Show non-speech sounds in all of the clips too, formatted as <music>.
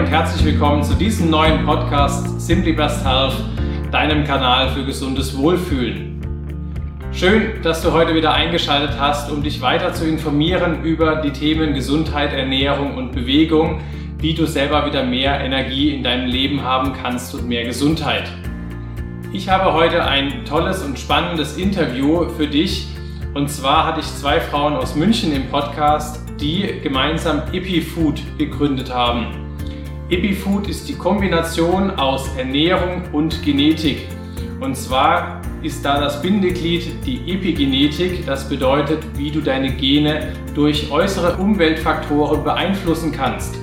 und herzlich willkommen zu diesem neuen Podcast Simply Best Health, deinem Kanal für gesundes Wohlfühlen. Schön, dass du heute wieder eingeschaltet hast, um dich weiter zu informieren über die Themen Gesundheit, Ernährung und Bewegung, wie du selber wieder mehr Energie in deinem Leben haben kannst und mehr Gesundheit. Ich habe heute ein tolles und spannendes Interview für dich. Und zwar hatte ich zwei Frauen aus München im Podcast, die gemeinsam EpiFood gegründet haben. EpiFood ist die Kombination aus Ernährung und Genetik. Und zwar ist da das Bindeglied die Epigenetik. Das bedeutet, wie du deine Gene durch äußere Umweltfaktoren beeinflussen kannst.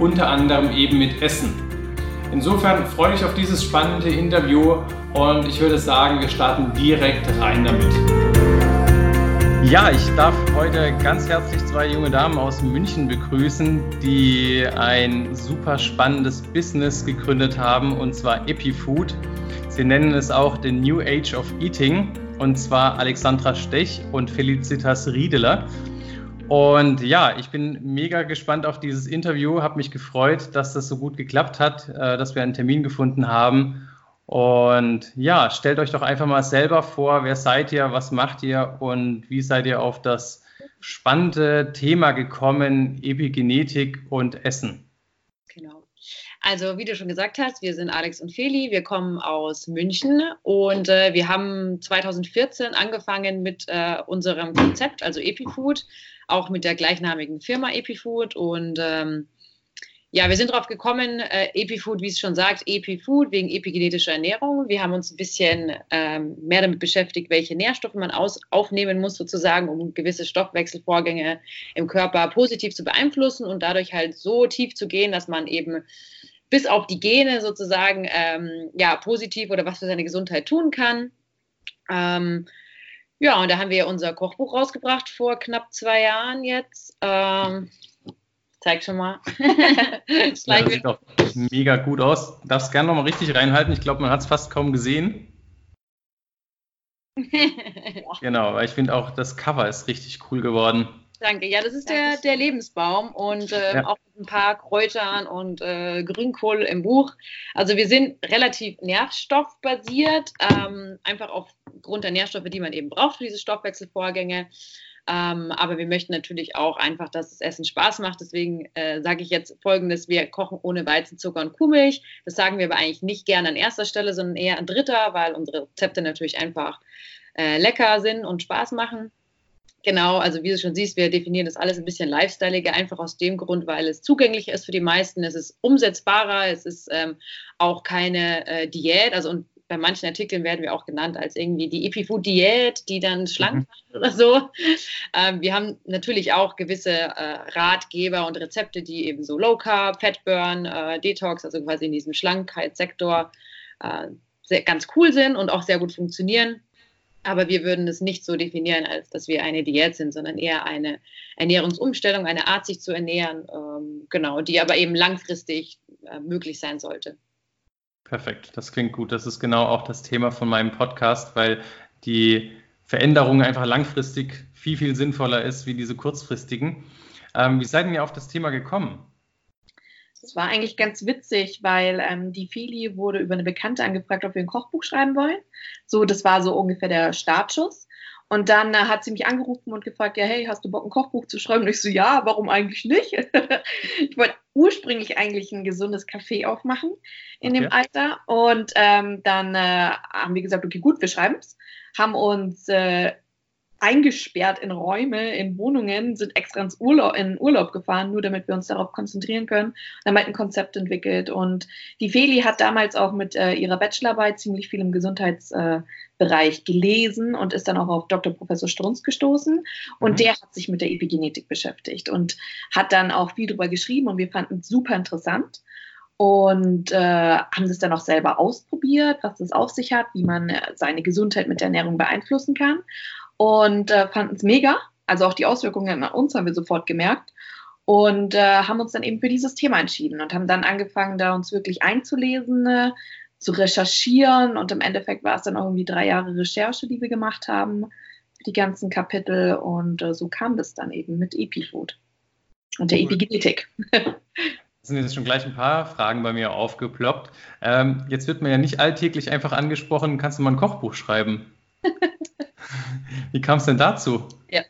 Unter anderem eben mit Essen. Insofern freue ich mich auf dieses spannende Interview und ich würde sagen, wir starten direkt rein damit. Ja, ich darf heute ganz herzlich zwei junge Damen aus München begrüßen, die ein super spannendes Business gegründet haben, und zwar EpiFood. Sie nennen es auch den New Age of Eating, und zwar Alexandra Stech und Felicitas Riedeler. Und ja, ich bin mega gespannt auf dieses Interview, habe mich gefreut, dass das so gut geklappt hat, äh, dass wir einen Termin gefunden haben. Und ja, stellt euch doch einfach mal selber vor, wer seid ihr, was macht ihr und wie seid ihr auf das spannende Thema gekommen, Epigenetik und Essen? Genau. Also wie du schon gesagt hast, wir sind Alex und Feli, wir kommen aus München und äh, wir haben 2014 angefangen mit äh, unserem Konzept, also EpiFood, auch mit der gleichnamigen Firma EpiFood und ähm, ja, wir sind darauf gekommen, äh, EpiFood, wie es schon sagt, EpiFood wegen epigenetischer Ernährung. Wir haben uns ein bisschen ähm, mehr damit beschäftigt, welche Nährstoffe man aus, aufnehmen muss, sozusagen, um gewisse Stoffwechselvorgänge im Körper positiv zu beeinflussen und dadurch halt so tief zu gehen, dass man eben bis auf die Gene sozusagen ähm, ja, positiv oder was für seine Gesundheit tun kann. Ähm, ja, und da haben wir unser Kochbuch rausgebracht vor knapp zwei Jahren jetzt. Ähm, Zeig schon mal. <laughs> das ja, sieht auch mega gut aus. Darfst gerne noch mal richtig reinhalten. Ich glaube, man hat es fast kaum gesehen. genau, weil ich finde auch, das Cover ist richtig cool geworden. Danke. Ja, das ist der, der Lebensbaum und äh, ja. auch ein paar Kräutern und äh, Grünkohl im Buch. Also wir sind relativ nährstoffbasiert, ähm, einfach aufgrund der Nährstoffe, die man eben braucht für diese Stoffwechselvorgänge. Ähm, aber wir möchten natürlich auch einfach, dass das Essen Spaß macht. Deswegen äh, sage ich jetzt folgendes: Wir kochen ohne Weizenzucker und Kuhmilch. Das sagen wir aber eigentlich nicht gerne an erster Stelle, sondern eher an dritter, weil unsere Rezepte natürlich einfach äh, lecker sind und Spaß machen. Genau, also wie du schon siehst, wir definieren das alles ein bisschen lifestyleiger, einfach aus dem Grund, weil es zugänglich ist für die meisten, es ist umsetzbarer, es ist ähm, auch keine äh, Diät, also und bei manchen Artikeln werden wir auch genannt als irgendwie die Epifood-Diät, die dann schlank mhm. <laughs> macht oder so. Ähm, wir haben natürlich auch gewisse äh, Ratgeber und Rezepte, die eben so Low Carb, Fat Burn, äh, Detox, also quasi in diesem Schlankheitssektor äh, sehr, ganz cool sind und auch sehr gut funktionieren. Aber wir würden es nicht so definieren, als dass wir eine Diät sind, sondern eher eine Ernährungsumstellung, eine Art, sich zu ernähren, ähm, genau, die aber eben langfristig äh, möglich sein sollte. Perfekt, das klingt gut. Das ist genau auch das Thema von meinem Podcast, weil die Veränderung einfach langfristig viel, viel sinnvoller ist wie diese kurzfristigen. Ähm, wie seid ihr auf das Thema gekommen? Das war eigentlich ganz witzig, weil ähm, die Fili wurde über eine Bekannte angefragt, ob wir ein Kochbuch schreiben wollen. So, das war so ungefähr der Startschuss. Und dann äh, hat sie mich angerufen und gefragt, ja, hey, hast du Bock, ein Kochbuch zu schreiben? Und ich so, ja, warum eigentlich nicht? <laughs> ich wollte ursprünglich eigentlich ein gesundes Café aufmachen in okay. dem Alter. Und ähm, dann äh, haben wir gesagt, okay, gut, wir schreiben es. Haben uns äh, eingesperrt in Räume, in Wohnungen, sind extra ins Urlaub, in Urlaub gefahren, nur damit wir uns darauf konzentrieren können. Und haben halt ein Konzept entwickelt. Und die Feli hat damals auch mit äh, ihrer Bachelorarbeit ziemlich viel im Gesundheitsbereich äh, gelesen und ist dann auch auf Dr. Professor Strunz gestoßen. Und mhm. der hat sich mit der Epigenetik beschäftigt und hat dann auch viel darüber geschrieben und wir fanden es super interessant und äh, haben das dann auch selber ausprobiert, was das auf sich hat, wie man äh, seine Gesundheit mit der Ernährung beeinflussen kann und äh, fanden es mega. Also auch die Auswirkungen an uns haben wir sofort gemerkt und äh, haben uns dann eben für dieses Thema entschieden und haben dann angefangen, da uns wirklich einzulesen, äh, zu recherchieren und im Endeffekt war es dann irgendwie drei Jahre Recherche, die wir gemacht haben, die ganzen Kapitel und äh, so kam das dann eben mit EpiFood und der Epigenetik. <laughs> Es sind jetzt schon gleich ein paar Fragen bei mir aufgeploppt. Ähm, jetzt wird man ja nicht alltäglich einfach angesprochen, kannst du mal ein Kochbuch schreiben? <laughs> Wie kam es denn dazu? Ja.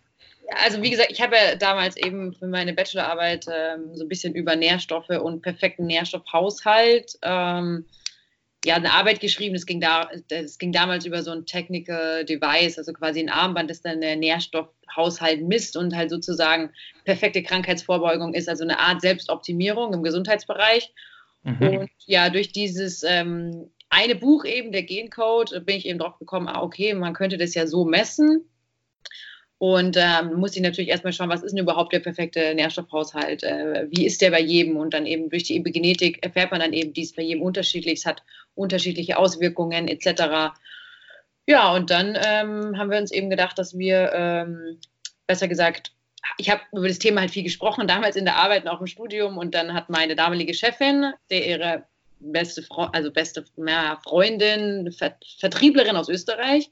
Also wie gesagt, ich habe ja damals eben für meine Bachelorarbeit ähm, so ein bisschen über Nährstoffe und perfekten Nährstoffhaushalt ähm, ja, eine Arbeit geschrieben. Das ging, da, das ging damals über so ein Technical Device, also quasi ein Armband, das dann der Nährstoffhaushalt misst und halt sozusagen perfekte Krankheitsvorbeugung ist, also eine Art Selbstoptimierung im Gesundheitsbereich. Mhm. Und ja, durch dieses ähm, eine Buch eben, der Gencode, bin ich eben drauf gekommen, ah, okay, man könnte das ja so messen. Und ähm, muss ich natürlich erstmal schauen, was ist denn überhaupt der perfekte Nährstoffhaushalt? Äh, wie ist der bei jedem? Und dann eben durch die Epigenetik erfährt man dann eben, dies bei jedem unterschiedlich. Es hat unterschiedliche Auswirkungen etc. Ja, und dann ähm, haben wir uns eben gedacht, dass wir, ähm, besser gesagt, ich habe über das Thema halt viel gesprochen, damals in der Arbeit und auch im Studium. Und dann hat meine damalige Chefin, der ihre beste, Fre also beste ja, Freundin, Ver Vertrieblerin aus Österreich,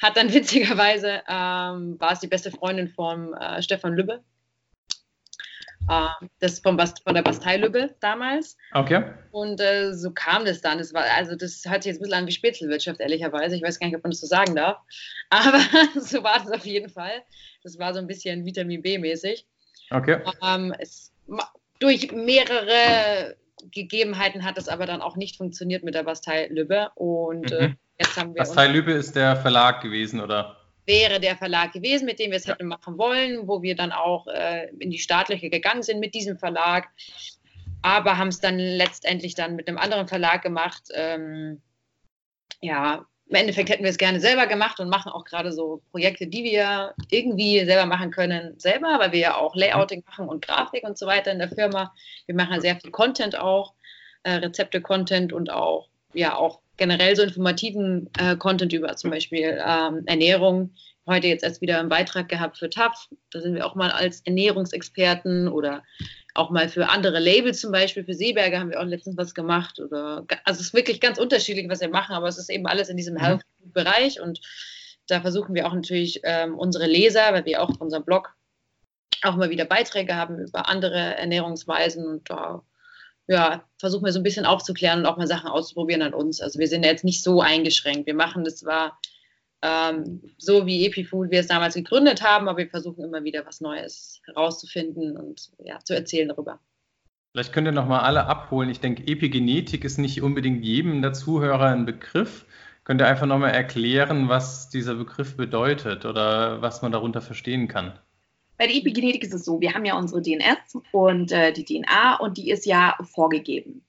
hat dann <laughs> witzigerweise, ähm, war es die beste Freundin von äh, Stefan Lübbe. Äh, das von, Bast von der Bastei Lübbe damals. Okay. Und äh, so kam das dann. Das war, also das hört sich jetzt ein bisschen an wie Spätzelwirtschaft, ehrlicherweise. Ich weiß gar nicht, ob man das so sagen darf. <laughs> Aber <laughs> so war das auf jeden Fall. Das war so ein bisschen Vitamin B-mäßig. Okay. Ähm, es, durch mehrere Gegebenheiten hat es aber dann auch nicht funktioniert mit der Bastei Lübbe. Und äh, mhm. Jetzt haben wir Bastei Lübbe ist der Verlag gewesen, oder? Wäre der Verlag gewesen, mit dem wir es ja. hätten machen wollen, wo wir dann auch äh, in die staatliche gegangen sind mit diesem Verlag. Aber haben es dann letztendlich dann mit einem anderen Verlag gemacht. Ähm, ja, im Endeffekt hätten wir es gerne selber gemacht und machen auch gerade so Projekte, die wir irgendwie selber machen können, selber, weil wir ja auch Layouting machen und Grafik und so weiter in der Firma. Wir machen sehr viel Content auch, äh, Rezepte-Content und auch, ja, auch generell so informativen äh, Content über zum Beispiel ähm, Ernährung. Heute jetzt erst wieder einen Beitrag gehabt für TAF. Da sind wir auch mal als Ernährungsexperten oder auch mal für andere Labels zum Beispiel. Für Seeberger haben wir auch letztens was gemacht. Oder, also es ist wirklich ganz unterschiedlich, was wir machen, aber es ist eben alles in diesem mhm. Health-Bereich und da versuchen wir auch natürlich ähm, unsere Leser, weil wir auch auf unserem Blog auch mal wieder Beiträge haben über andere Ernährungsweisen und da ja, versuchen wir so ein bisschen aufzuklären und auch mal Sachen auszuprobieren an uns. Also wir sind ja jetzt nicht so eingeschränkt. Wir machen das zwar ähm, so wie EpiFood wir es damals gegründet haben, aber wir versuchen immer wieder was Neues herauszufinden und ja, zu erzählen darüber. Vielleicht könnt ihr nochmal alle abholen. Ich denke, Epigenetik ist nicht unbedingt jedem der Zuhörer ein Begriff. Könnt ihr einfach nochmal erklären, was dieser Begriff bedeutet oder was man darunter verstehen kann? Bei der Epigenetik ist es so, wir haben ja unsere DNS und äh, die DNA und die ist ja vorgegeben.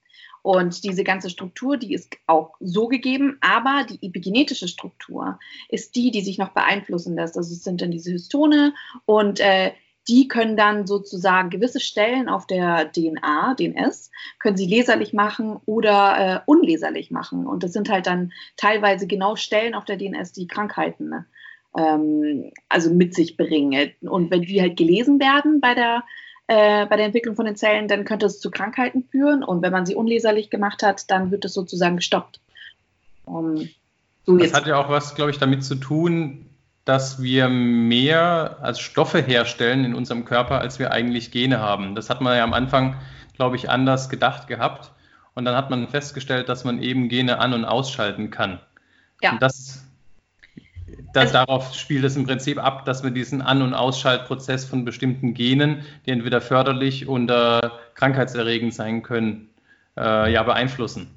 Und diese ganze Struktur, die ist auch so gegeben, aber die epigenetische Struktur ist die, die sich noch beeinflussen lässt. Also es sind dann diese Histone und äh, die können dann sozusagen gewisse Stellen auf der DNA, DNS, können sie leserlich machen oder äh, unleserlich machen. Und das sind halt dann teilweise genau Stellen auf der DNS, die Krankheiten ähm, also mit sich bringen. Und wenn die halt gelesen werden bei der, äh, bei der Entwicklung von den Zellen, dann könnte es zu Krankheiten führen. Und wenn man sie unleserlich gemacht hat, dann wird es sozusagen gestoppt. Um, so das hat ja auch was, glaube ich, damit zu tun, dass wir mehr als Stoffe herstellen in unserem Körper, als wir eigentlich Gene haben. Das hat man ja am Anfang, glaube ich, anders gedacht gehabt. Und dann hat man festgestellt, dass man eben Gene an- und ausschalten kann. Ja. Und das also, darauf spielt es im Prinzip ab, dass wir diesen An- und Ausschaltprozess von bestimmten Genen, die entweder förderlich oder krankheitserregend sein können, äh, ja, beeinflussen.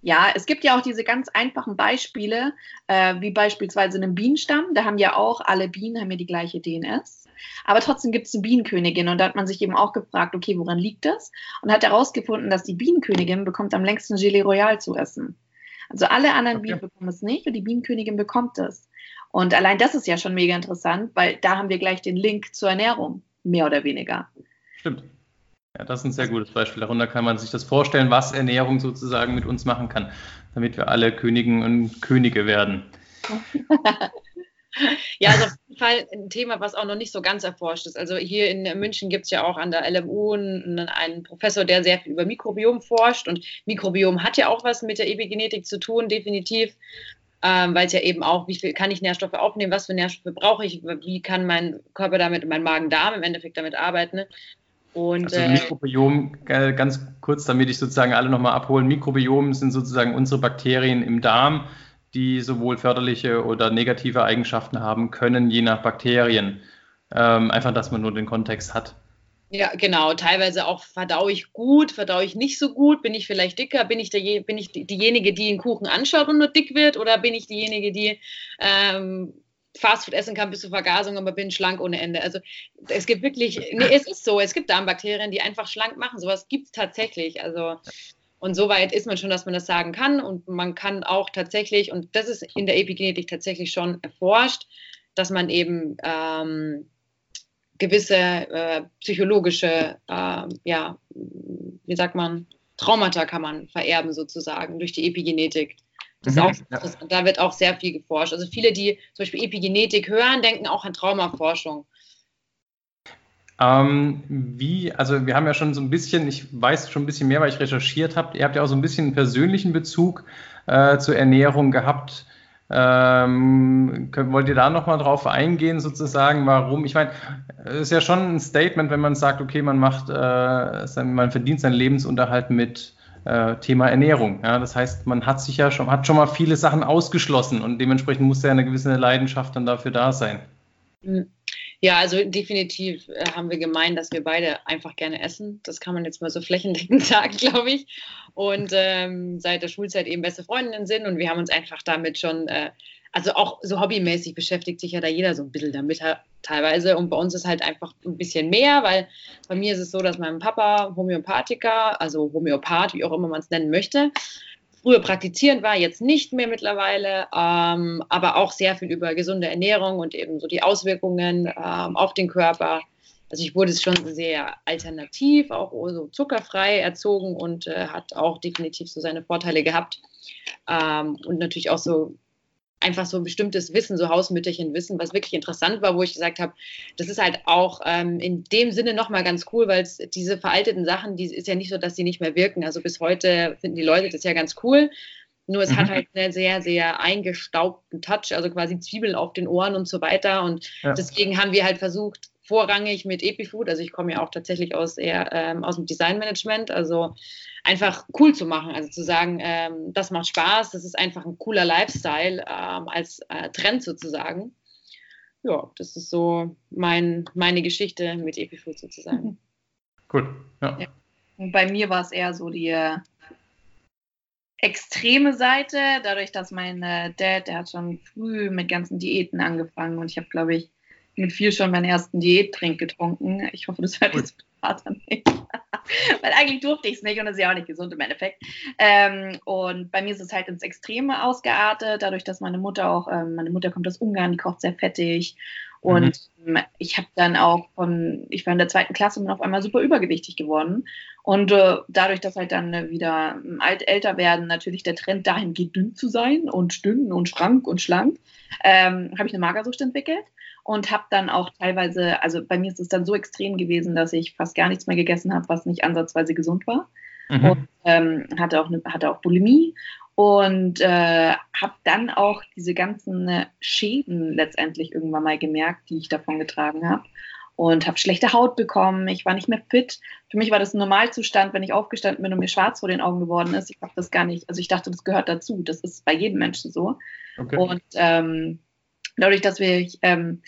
Ja, es gibt ja auch diese ganz einfachen Beispiele, äh, wie beispielsweise einen Bienenstamm. Da haben ja auch alle Bienen haben ja die gleiche DNS. Aber trotzdem gibt es eine Bienenkönigin und da hat man sich eben auch gefragt, okay, woran liegt das? Und hat herausgefunden, dass die Bienenkönigin bekommt am längsten Gelee Royal zu essen. Also alle anderen okay. Bienen bekommen es nicht und die Bienenkönigin bekommt es. Und allein das ist ja schon mega interessant, weil da haben wir gleich den Link zur Ernährung, mehr oder weniger. Stimmt. Ja, das ist ein sehr gutes Beispiel. Darunter kann man sich das vorstellen, was Ernährung sozusagen mit uns machen kann, damit wir alle Königen und Könige werden. <laughs> ja, also auf jeden Fall ein Thema, was auch noch nicht so ganz erforscht ist. Also hier in München gibt es ja auch an der LMU einen, einen, Professor, der sehr viel über Mikrobiom forscht. Und Mikrobiom hat ja auch was mit der Epigenetik zu tun, definitiv ähm, weil es ja eben auch, wie viel kann ich Nährstoffe aufnehmen, was für Nährstoffe brauche ich, wie kann mein Körper damit, mein Magen-Darm im Endeffekt damit arbeiten. Ne? Und, also äh, Mikrobiom, äh, ganz kurz, damit ich sozusagen alle nochmal abholen. Mikrobiom sind sozusagen unsere Bakterien im Darm, die sowohl förderliche oder negative Eigenschaften haben können, je nach Bakterien. Ähm, einfach, dass man nur den Kontext hat. Ja, genau. Teilweise auch verdaue ich gut, verdaue ich nicht so gut. Bin ich vielleicht dicker? Bin ich, der, bin ich diejenige, die den Kuchen anschaut und nur dick wird? Oder bin ich diejenige, die ähm, Fastfood essen kann bis zur Vergasung, aber bin schlank ohne Ende? Also es gibt wirklich, nee, es ist so, es gibt Darmbakterien, die einfach schlank machen. Sowas gibt es tatsächlich. Also und so weit ist man schon, dass man das sagen kann. Und man kann auch tatsächlich, und das ist in der Epigenetik tatsächlich schon erforscht, dass man eben ähm, gewisse äh, psychologische, äh, ja, wie sagt man, Traumata kann man vererben sozusagen durch die Epigenetik. Das mhm, auch, das, da wird auch sehr viel geforscht. Also viele, die zum Beispiel Epigenetik hören, denken auch an Traumaforschung. Ähm, wie, also wir haben ja schon so ein bisschen, ich weiß schon ein bisschen mehr, weil ich recherchiert habe. Ihr habt ja auch so ein bisschen einen persönlichen Bezug äh, zur Ernährung gehabt. Ähm, könnt, wollt ihr da nochmal drauf eingehen, sozusagen, warum? Ich meine, es ist ja schon ein Statement, wenn man sagt, okay, man macht, äh, man verdient seinen Lebensunterhalt mit äh, Thema Ernährung. Ja? Das heißt, man hat sich ja schon, hat schon mal viele Sachen ausgeschlossen und dementsprechend muss ja eine gewisse Leidenschaft dann dafür da sein. Mhm. Ja, also definitiv äh, haben wir gemeint, dass wir beide einfach gerne essen. Das kann man jetzt mal so <laughs> flächendeckend sagen, glaube ich. Und ähm, seit der Schulzeit eben beste Freundinnen sind und wir haben uns einfach damit schon, äh, also auch so hobbymäßig beschäftigt sich ja da jeder so ein bisschen damit teilweise. Und bei uns ist halt einfach ein bisschen mehr, weil bei mir ist es so, dass mein Papa Homöopathiker, also Homöopath, wie auch immer man es nennen möchte, früher praktizierend war, jetzt nicht mehr mittlerweile, ähm, aber auch sehr viel über gesunde Ernährung und eben so die Auswirkungen ähm, auf den Körper. Also ich wurde schon sehr alternativ, auch so zuckerfrei erzogen und äh, hat auch definitiv so seine Vorteile gehabt. Ähm, und natürlich auch so einfach so ein bestimmtes Wissen, so Hausmütterchen-Wissen, was wirklich interessant war, wo ich gesagt habe, das ist halt auch ähm, in dem Sinne nochmal ganz cool, weil es diese veralteten Sachen, die ist ja nicht so, dass sie nicht mehr wirken. Also bis heute finden die Leute das ja ganz cool. Nur es mhm. hat halt einen sehr, sehr eingestaubten Touch, also quasi Zwiebeln auf den Ohren und so weiter. Und ja. deswegen haben wir halt versucht, vorrangig mit Epifood, also ich komme ja auch tatsächlich aus eher ähm, aus dem Designmanagement, also einfach cool zu machen, also zu sagen, ähm, das macht Spaß, das ist einfach ein cooler Lifestyle ähm, als äh, Trend sozusagen. Ja, das ist so mein, meine Geschichte mit Epifood sozusagen. <laughs> Cool. Ja. ja. Und bei mir war es eher so die äh, extreme Seite, dadurch, dass mein Dad, der hat schon früh mit ganzen Diäten angefangen und ich habe, glaube ich, mit vier schon meinen ersten Diättrink getrunken. Ich hoffe, das hört jetzt Vater nicht. <laughs> Weil eigentlich durfte ich es nicht und das ist ja auch nicht gesund im Endeffekt. Ähm, und bei mir ist es halt ins Extreme ausgeartet, dadurch, dass meine Mutter auch, ähm, meine Mutter kommt aus Ungarn, die kocht sehr fettig. Und mhm. ich habe dann auch von, ich war in der zweiten Klasse und bin auf einmal super übergewichtig geworden. Und äh, dadurch, dass halt dann wieder alt älter werden, natürlich der Trend dahin geht, dünn zu sein und dünn und schrank und schlank, ähm, habe ich eine Magersucht entwickelt und habe dann auch teilweise, also bei mir ist es dann so extrem gewesen, dass ich fast gar nichts mehr gegessen habe, was nicht ansatzweise gesund war. Mhm. Und ähm, hatte, auch eine, hatte auch Bulimie und äh, habe dann auch diese ganzen Schäden letztendlich irgendwann mal gemerkt, die ich davon getragen habe. Und habe schlechte Haut bekommen, ich war nicht mehr fit. Für mich war das ein Normalzustand, wenn ich aufgestanden bin und mir schwarz vor den Augen geworden ist. Ich habe das gar nicht, also ich dachte, das gehört dazu. Das ist bei jedem Menschen so. Okay. Und ähm, dadurch, dass wir ähm,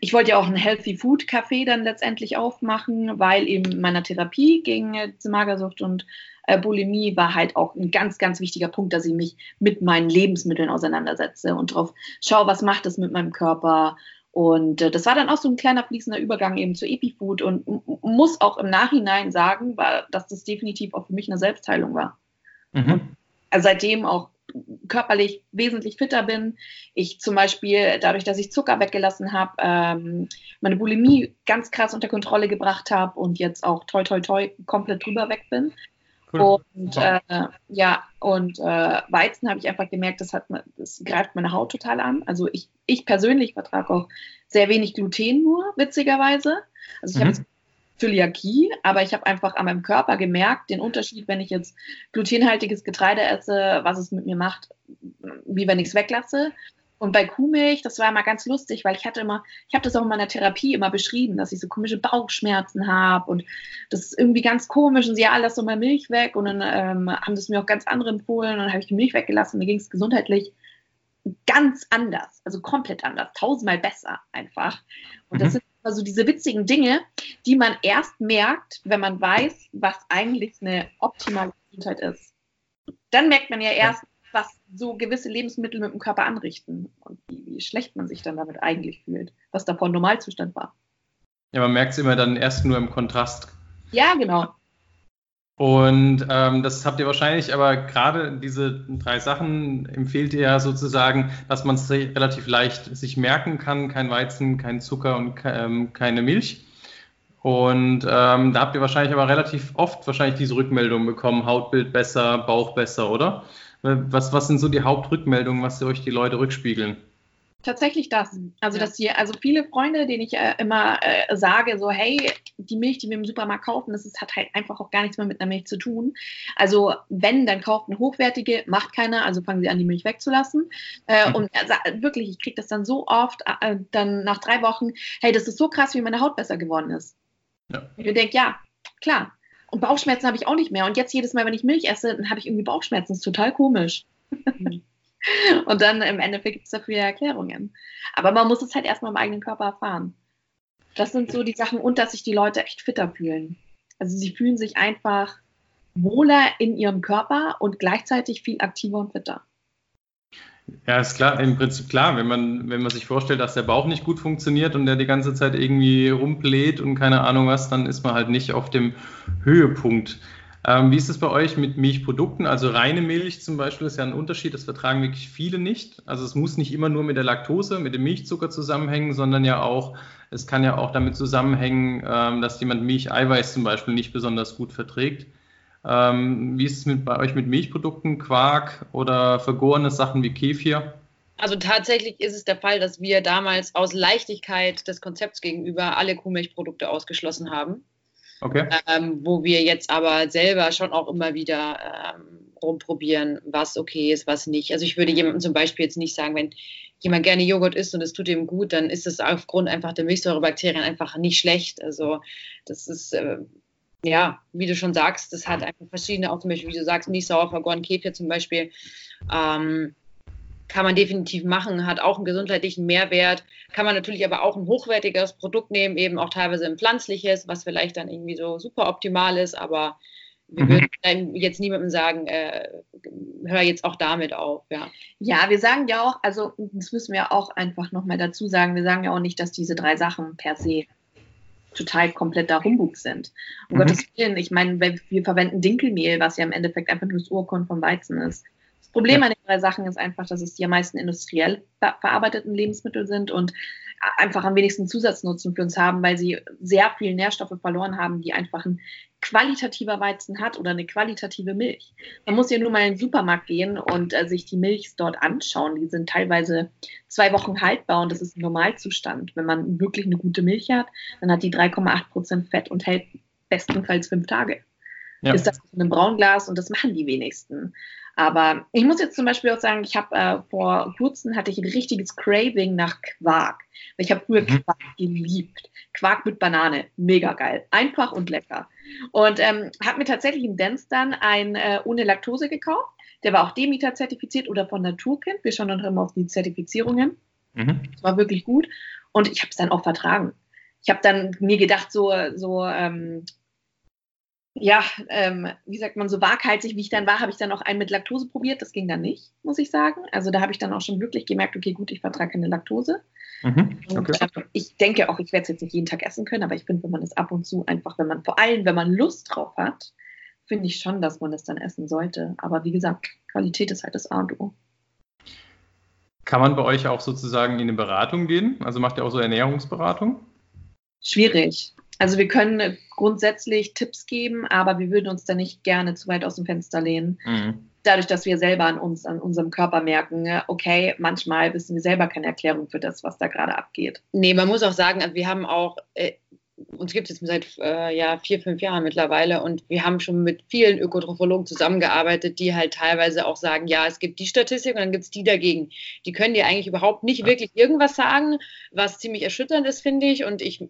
ich wollte ja auch ein Healthy Food Café dann letztendlich aufmachen, weil eben meiner Therapie gegen äh, Magersucht und äh, Bulimie war halt auch ein ganz, ganz wichtiger Punkt, dass ich mich mit meinen Lebensmitteln auseinandersetze und drauf schaue, was macht das mit meinem Körper. Und äh, das war dann auch so ein kleiner fließender Übergang eben zu Epifood und muss auch im Nachhinein sagen, war, dass das definitiv auch für mich eine Selbstheilung war. Mhm. Und seitdem auch körperlich wesentlich fitter bin. Ich zum Beispiel, dadurch, dass ich Zucker weggelassen habe, ähm, meine Bulimie ganz krass unter Kontrolle gebracht habe und jetzt auch toi toi toi komplett drüber weg bin. Cool. Und äh, ja, und äh, Weizen habe ich einfach gemerkt, das, hat, das greift meine Haut total an. Also ich, ich persönlich vertrage auch sehr wenig Gluten nur, witzigerweise. Also ich mhm. habe Zöliakie, aber ich habe einfach an meinem Körper gemerkt, den Unterschied, wenn ich jetzt glutenhaltiges Getreide esse, was es mit mir macht, wie wenn ich es weglasse. Und bei Kuhmilch, das war immer ganz lustig, weil ich hatte immer, ich habe das auch in meiner Therapie immer beschrieben, dass ich so komische Bauchschmerzen habe und das ist irgendwie ganz komisch und sie ja, lass doch mal Milch weg und dann ähm, haben das mir auch ganz andere empfohlen und dann habe ich die Milch weggelassen. Mir ging es gesundheitlich ganz anders, also komplett anders, tausendmal besser einfach. Und das mhm. sind also diese witzigen Dinge, die man erst merkt, wenn man weiß, was eigentlich eine optimale Gesundheit ist. Dann merkt man ja erst, was so gewisse Lebensmittel mit dem Körper anrichten und wie, wie schlecht man sich dann damit eigentlich fühlt, was davor Normalzustand war. Ja, man merkt es immer dann erst nur im Kontrast. Ja, genau. Und ähm, das habt ihr wahrscheinlich, aber gerade diese drei Sachen empfehlt ihr ja sozusagen, dass man es relativ leicht sich merken kann. Kein Weizen, kein Zucker und ähm, keine Milch. Und ähm, da habt ihr wahrscheinlich aber relativ oft wahrscheinlich diese Rückmeldung bekommen, Hautbild besser, Bauch besser, oder? Was, was sind so die Hauptrückmeldungen, was euch die Leute rückspiegeln? Tatsächlich das. Also, ja. dass hier, also viele Freunde, denen ich äh, immer äh, sage, so, hey, die Milch, die wir im Supermarkt kaufen, das ist, hat halt einfach auch gar nichts mehr mit einer Milch zu tun. Also, wenn, dann kauft eine hochwertige, macht keiner, also fangen sie an, die Milch wegzulassen. Äh, mhm. Und also, wirklich, ich kriege das dann so oft, äh, dann nach drei Wochen, hey, das ist so krass, wie meine Haut besser geworden ist. Ja. Ich denke, ja, klar. Und Bauchschmerzen habe ich auch nicht mehr. Und jetzt jedes Mal, wenn ich Milch esse, dann habe ich irgendwie Bauchschmerzen. Das ist total komisch. Mhm. <laughs> Und dann im Endeffekt gibt es dafür Erklärungen. Aber man muss es halt erstmal im eigenen Körper erfahren. Das sind so die Sachen und dass sich die Leute echt fitter fühlen. Also sie fühlen sich einfach wohler in ihrem Körper und gleichzeitig viel aktiver und fitter. Ja, ist klar, im Prinzip klar, wenn man, wenn man sich vorstellt, dass der Bauch nicht gut funktioniert und der die ganze Zeit irgendwie rumbläht und keine Ahnung was, dann ist man halt nicht auf dem Höhepunkt. Ähm, wie ist es bei euch mit Milchprodukten? Also reine Milch zum Beispiel ist ja ein Unterschied, das vertragen wirklich viele nicht. Also es muss nicht immer nur mit der Laktose, mit dem Milchzucker zusammenhängen, sondern ja auch, es kann ja auch damit zusammenhängen, ähm, dass jemand Milcheiweiß zum Beispiel nicht besonders gut verträgt. Ähm, wie ist es mit, bei euch mit Milchprodukten, Quark oder vergorene Sachen wie Kefir? Also tatsächlich ist es der Fall, dass wir damals aus Leichtigkeit des Konzepts gegenüber alle Kuhmilchprodukte ausgeschlossen haben. Okay. Ähm, wo wir jetzt aber selber schon auch immer wieder ähm, rumprobieren, was okay ist, was nicht. Also ich würde jemandem zum Beispiel jetzt nicht sagen, wenn jemand gerne Joghurt isst und es tut ihm gut, dann ist es aufgrund einfach der Milchsäurebakterien einfach nicht schlecht. Also das ist, äh, ja, wie du schon sagst, das hat einfach verschiedene, auch zum Beispiel, wie du sagst, Milchsauer vergoren Kefir zum Beispiel. Ähm, kann man definitiv machen, hat auch einen gesundheitlichen Mehrwert, kann man natürlich aber auch ein hochwertiges Produkt nehmen, eben auch teilweise ein pflanzliches, was vielleicht dann irgendwie so super optimal ist, aber wir mhm. würden jetzt niemandem sagen, äh, hör jetzt auch damit auf. Ja. ja, wir sagen ja auch, also das müssen wir auch einfach nochmal dazu sagen, wir sagen ja auch nicht, dass diese drei Sachen per se total kompletter Humbug sind. Um mhm. Gottes Willen, ich meine, wir verwenden Dinkelmehl, was ja im Endeffekt einfach nur das Urkorn vom Weizen ist. Das Problem ja. an den drei Sachen ist einfach, dass es die am meisten industriell ver verarbeiteten Lebensmittel sind und einfach am wenigsten Zusatznutzen für uns haben, weil sie sehr viele Nährstoffe verloren haben, die einfach ein qualitativer Weizen hat oder eine qualitative Milch. Man muss ja nur mal in den Supermarkt gehen und äh, sich die Milch dort anschauen. Die sind teilweise zwei Wochen haltbar und das ist ein Normalzustand. Wenn man wirklich eine gute Milch hat, dann hat die 3,8 Prozent Fett und hält bestenfalls fünf Tage. Ja. Ist das in einem Braunglas und das machen die wenigsten. Aber ich muss jetzt zum Beispiel auch sagen, ich habe äh, vor kurzem hatte ich ein richtiges Craving nach Quark. Ich habe früher mhm. Quark geliebt. Quark mit Banane, mega geil, einfach und lecker. Und ähm, habe mir tatsächlich im Dance dann ein äh, ohne Laktose gekauft. Der war auch Demeter zertifiziert oder von Naturkind. Wir schauen dann immer auf die Zertifizierungen. Mhm. Das war wirklich gut. Und ich habe es dann auch vertragen. Ich habe dann mir gedacht, so, so ähm, ja, ähm, wie sagt man, so waghalsig wie ich dann war, habe ich dann auch einen mit Laktose probiert. Das ging dann nicht, muss ich sagen. Also da habe ich dann auch schon wirklich gemerkt, okay, gut, ich vertrage keine Laktose. Mhm, okay. Und, äh, ich denke auch, ich werde es jetzt nicht jeden Tag essen können, aber ich finde, wenn man es ab und zu einfach, wenn man vor allem, wenn man Lust drauf hat, finde ich schon, dass man es dann essen sollte. Aber wie gesagt, Qualität ist halt das A und O. Kann man bei euch auch sozusagen in eine Beratung gehen? Also macht ihr auch so Ernährungsberatung? Schwierig. Also wir können grundsätzlich Tipps geben, aber wir würden uns da nicht gerne zu weit aus dem Fenster lehnen. Mhm. Dadurch, dass wir selber an uns, an unserem Körper merken, okay, manchmal wissen wir selber keine Erklärung für das, was da gerade abgeht. Nee, man muss auch sagen, also wir haben auch äh, uns gibt es jetzt seit äh, ja, vier, fünf Jahren mittlerweile und wir haben schon mit vielen Ökotrophologen zusammengearbeitet, die halt teilweise auch sagen, ja, es gibt die Statistik und dann gibt es die dagegen. Die können dir eigentlich überhaupt nicht wirklich irgendwas sagen, was ziemlich erschütternd ist, finde ich. Und ich,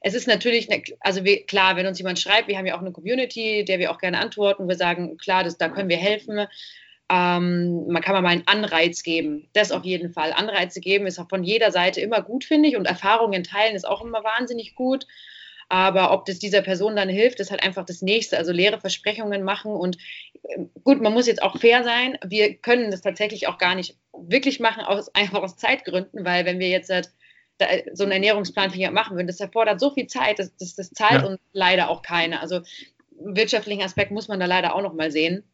es ist natürlich, ne, also wir, klar, wenn uns jemand schreibt, wir haben ja auch eine Community, der wir auch gerne antworten, wir sagen, klar, das, da können wir helfen. Ähm, man kann mal einen Anreiz geben. Das auf jeden Fall. Anreize geben ist auch von jeder Seite immer gut, finde ich. Und Erfahrungen teilen ist auch immer wahnsinnig gut. Aber ob das dieser Person dann hilft, ist halt einfach das Nächste. Also leere Versprechungen machen. Und ähm, gut, man muss jetzt auch fair sein. Wir können das tatsächlich auch gar nicht wirklich machen, aus, <laughs> einfach aus Zeitgründen, weil wenn wir jetzt halt so einen Ernährungsplan machen würden, das erfordert so viel Zeit, das, das, das zahlt ja. uns leider auch keine. Also wirtschaftlichen Aspekt muss man da leider auch noch mal sehen.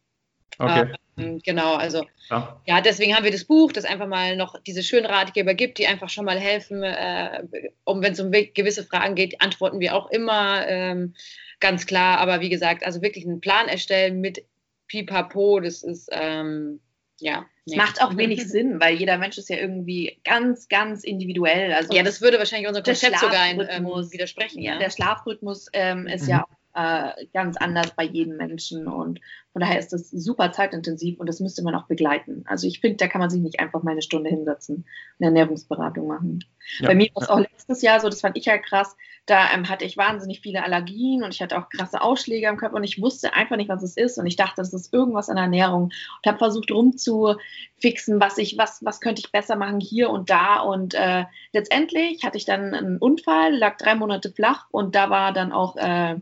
Okay. Ähm, genau, also ja. ja. deswegen haben wir das Buch, das einfach mal noch diese schönen Ratgeber gibt, die einfach schon mal helfen, äh, um wenn es um gewisse Fragen geht, antworten wir auch immer ähm, ganz klar. Aber wie gesagt, also wirklich einen Plan erstellen mit Pipapo, das ist ähm, ja. Es nee. macht auch <laughs> wenig Sinn, weil jeder Mensch ist ja irgendwie ganz, ganz individuell. Also ja, das würde wahrscheinlich unser Konzept sogar ähm, widersprechen. Ja. Der Schlafrhythmus ähm, ist mhm. ja äh, ganz anders bei jedem Menschen und von daher ist das super zeitintensiv und das müsste man auch begleiten. Also ich finde, da kann man sich nicht einfach mal eine Stunde hinsetzen und eine Ernährungsberatung machen. Ja. Bei mir war es auch letztes Jahr so, das fand ich ja krass, da ähm, hatte ich wahnsinnig viele Allergien und ich hatte auch krasse Ausschläge am Körper und ich wusste einfach nicht, was es ist und ich dachte, das ist irgendwas an der Ernährung und habe versucht rumzufixen, was ich, was, was könnte ich besser machen hier und da und äh, letztendlich hatte ich dann einen Unfall, lag drei Monate flach und da war dann auch äh,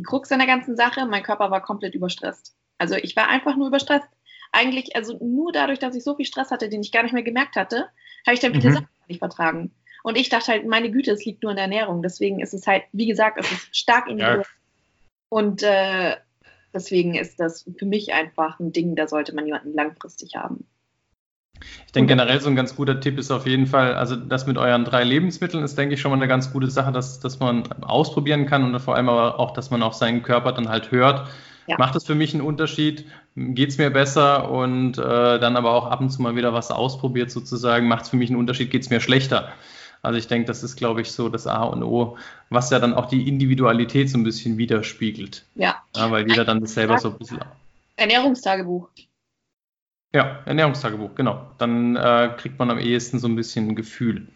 die Krux an der ganzen Sache, mein Körper war komplett überstresst. Also ich war einfach nur überstresst. Eigentlich, also nur dadurch, dass ich so viel Stress hatte, den ich gar nicht mehr gemerkt hatte, habe ich dann viele mhm. Sachen nicht vertragen. Und ich dachte halt, meine Güte, es liegt nur in der Ernährung. Deswegen ist es halt, wie gesagt, es ist stark individuell. Ja. Und äh, deswegen ist das für mich einfach ein Ding, da sollte man jemanden langfristig haben. Ich denke generell so ein ganz guter Tipp ist auf jeden Fall, also das mit euren drei Lebensmitteln ist, denke ich, schon mal eine ganz gute Sache, dass, dass man ausprobieren kann und vor allem aber auch, dass man auf seinen Körper dann halt hört. Ja. Macht es für mich einen Unterschied? Geht es mir besser? Und äh, dann aber auch ab und zu mal wieder was ausprobiert sozusagen. Macht es für mich einen Unterschied? Geht es mir schlechter? Also ich denke, das ist, glaube ich, so das A und O, was ja dann auch die Individualität so ein bisschen widerspiegelt. Ja. ja weil jeder dann das selber so ein bisschen. Ernährungstagebuch. Ja, Ernährungstagebuch, genau. Dann äh, kriegt man am ehesten so ein bisschen ein Gefühl.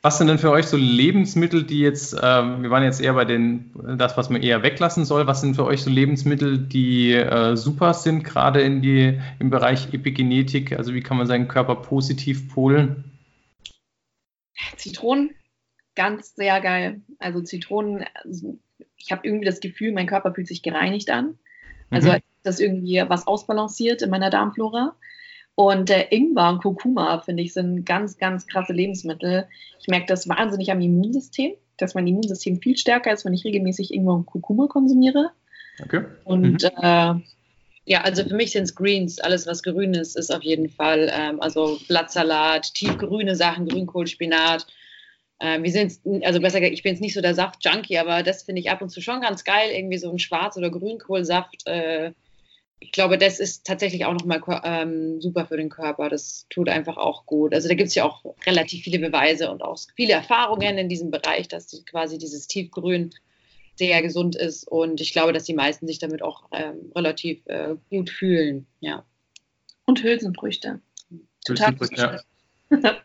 Was sind denn für euch so Lebensmittel, die jetzt, äh, wir waren jetzt eher bei den, das, was man eher weglassen soll, was sind für euch so Lebensmittel, die äh, super sind, gerade in die, im Bereich Epigenetik? Also wie kann man seinen Körper positiv polen? Zitronen, ganz sehr geil. Also Zitronen, ich habe irgendwie das Gefühl, mein Körper fühlt sich gereinigt an. Also mhm das irgendwie was ausbalanciert in meiner Darmflora. Und äh, Ingwer und Kurkuma, finde ich, sind ganz, ganz krasse Lebensmittel. Ich merke das wahnsinnig am Immunsystem, dass mein Immunsystem viel stärker ist, wenn ich regelmäßig Ingwer und Kurkuma konsumiere. Okay. Und mhm. äh, ja, also für mich sind es Greens. Alles, was grün ist, ist auf jeden Fall, ähm, also Blattsalat, tiefgrüne Sachen, Grünkohl, Spinat. Ähm, wir sind, also besser gesagt, ich bin jetzt nicht so der Saft-Junkie, aber das finde ich ab und zu schon ganz geil. Irgendwie so ein Schwarz- oder Grünkohlsaft. Äh, ich glaube, das ist tatsächlich auch nochmal ähm, super für den Körper. Das tut einfach auch gut. Also da gibt es ja auch relativ viele Beweise und auch viele Erfahrungen in diesem Bereich, dass die, quasi dieses Tiefgrün sehr gesund ist. Und ich glaube, dass die meisten sich damit auch ähm, relativ äh, gut fühlen. Ja. Und Hülsenfrüchte. Total. Hülsenfrüchte, ja.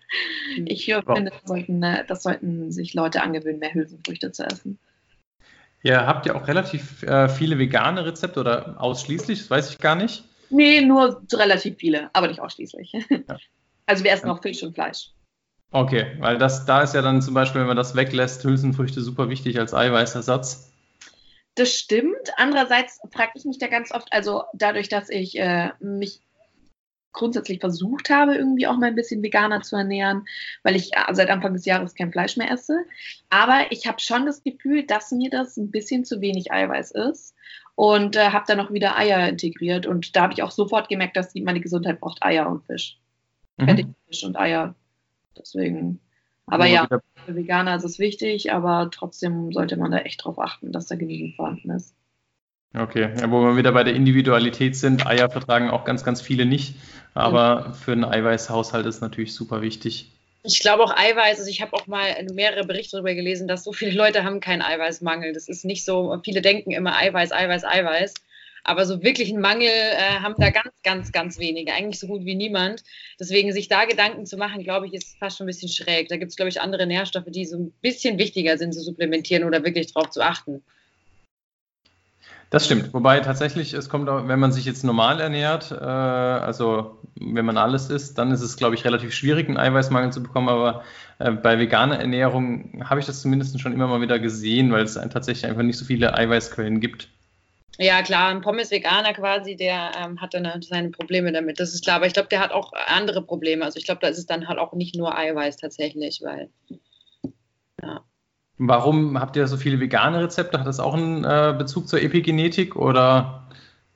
<laughs> ich finde, das sollten, äh, das sollten sich Leute angewöhnen, mehr Hülsenfrüchte zu essen. Ihr habt ja auch relativ äh, viele vegane Rezepte oder ausschließlich, das weiß ich gar nicht. Nee, nur relativ viele, aber nicht ausschließlich. Ja. <laughs> Also wir essen ja. auch Fisch und Fleisch. Okay, weil das, da ist ja dann zum Beispiel, wenn man das weglässt, Hülsenfrüchte super wichtig als Eiweißersatz. Das stimmt. Andererseits frage ich mich da ganz oft, also dadurch, dass ich äh, mich grundsätzlich versucht habe, irgendwie auch mal ein bisschen veganer zu ernähren, weil ich äh, seit Anfang des Jahres kein Fleisch mehr esse. Aber ich habe schon das Gefühl, dass mir das ein bisschen zu wenig Eiweiß ist und äh, habe dann noch wieder Eier integriert. Und da habe ich auch sofort gemerkt, dass die, meine Gesundheit braucht Eier und Fisch. Mhm. Fisch und Eier. Deswegen. Aber ja, für Veganer ist es wichtig, aber trotzdem sollte man da echt drauf achten, dass da genügend vorhanden ist. Okay, ja, wo wir wieder bei der Individualität sind, Eier vertragen auch ganz, ganz viele nicht. Aber für einen Eiweißhaushalt ist natürlich super wichtig. Ich glaube auch Eiweiß, also ich habe auch mal mehrere Berichte darüber gelesen, dass so viele Leute haben keinen Eiweißmangel. Das ist nicht so, viele denken immer Eiweiß, Eiweiß, Eiweiß. Aber so wirklich einen Mangel äh, haben da ganz, ganz, ganz wenige, eigentlich so gut wie niemand. Deswegen sich da Gedanken zu machen, glaube ich, ist fast schon ein bisschen schräg. Da gibt es, glaube ich, andere Nährstoffe, die so ein bisschen wichtiger sind zu supplementieren oder wirklich darauf zu achten. Das stimmt. Wobei tatsächlich, es kommt auch, wenn man sich jetzt normal ernährt, äh, also wenn man alles isst, dann ist es, glaube ich, relativ schwierig, einen Eiweißmangel zu bekommen. Aber äh, bei veganer Ernährung habe ich das zumindest schon immer mal wieder gesehen, weil es tatsächlich einfach nicht so viele Eiweißquellen gibt. Ja, klar, ein Pommes-Veganer quasi, der ähm, hat dann seine Probleme damit. Das ist klar, aber ich glaube, der hat auch andere Probleme. Also ich glaube, da ist es dann halt auch nicht nur Eiweiß tatsächlich, weil ja. Warum habt ihr so viele vegane Rezepte? Hat das auch einen äh, Bezug zur Epigenetik oder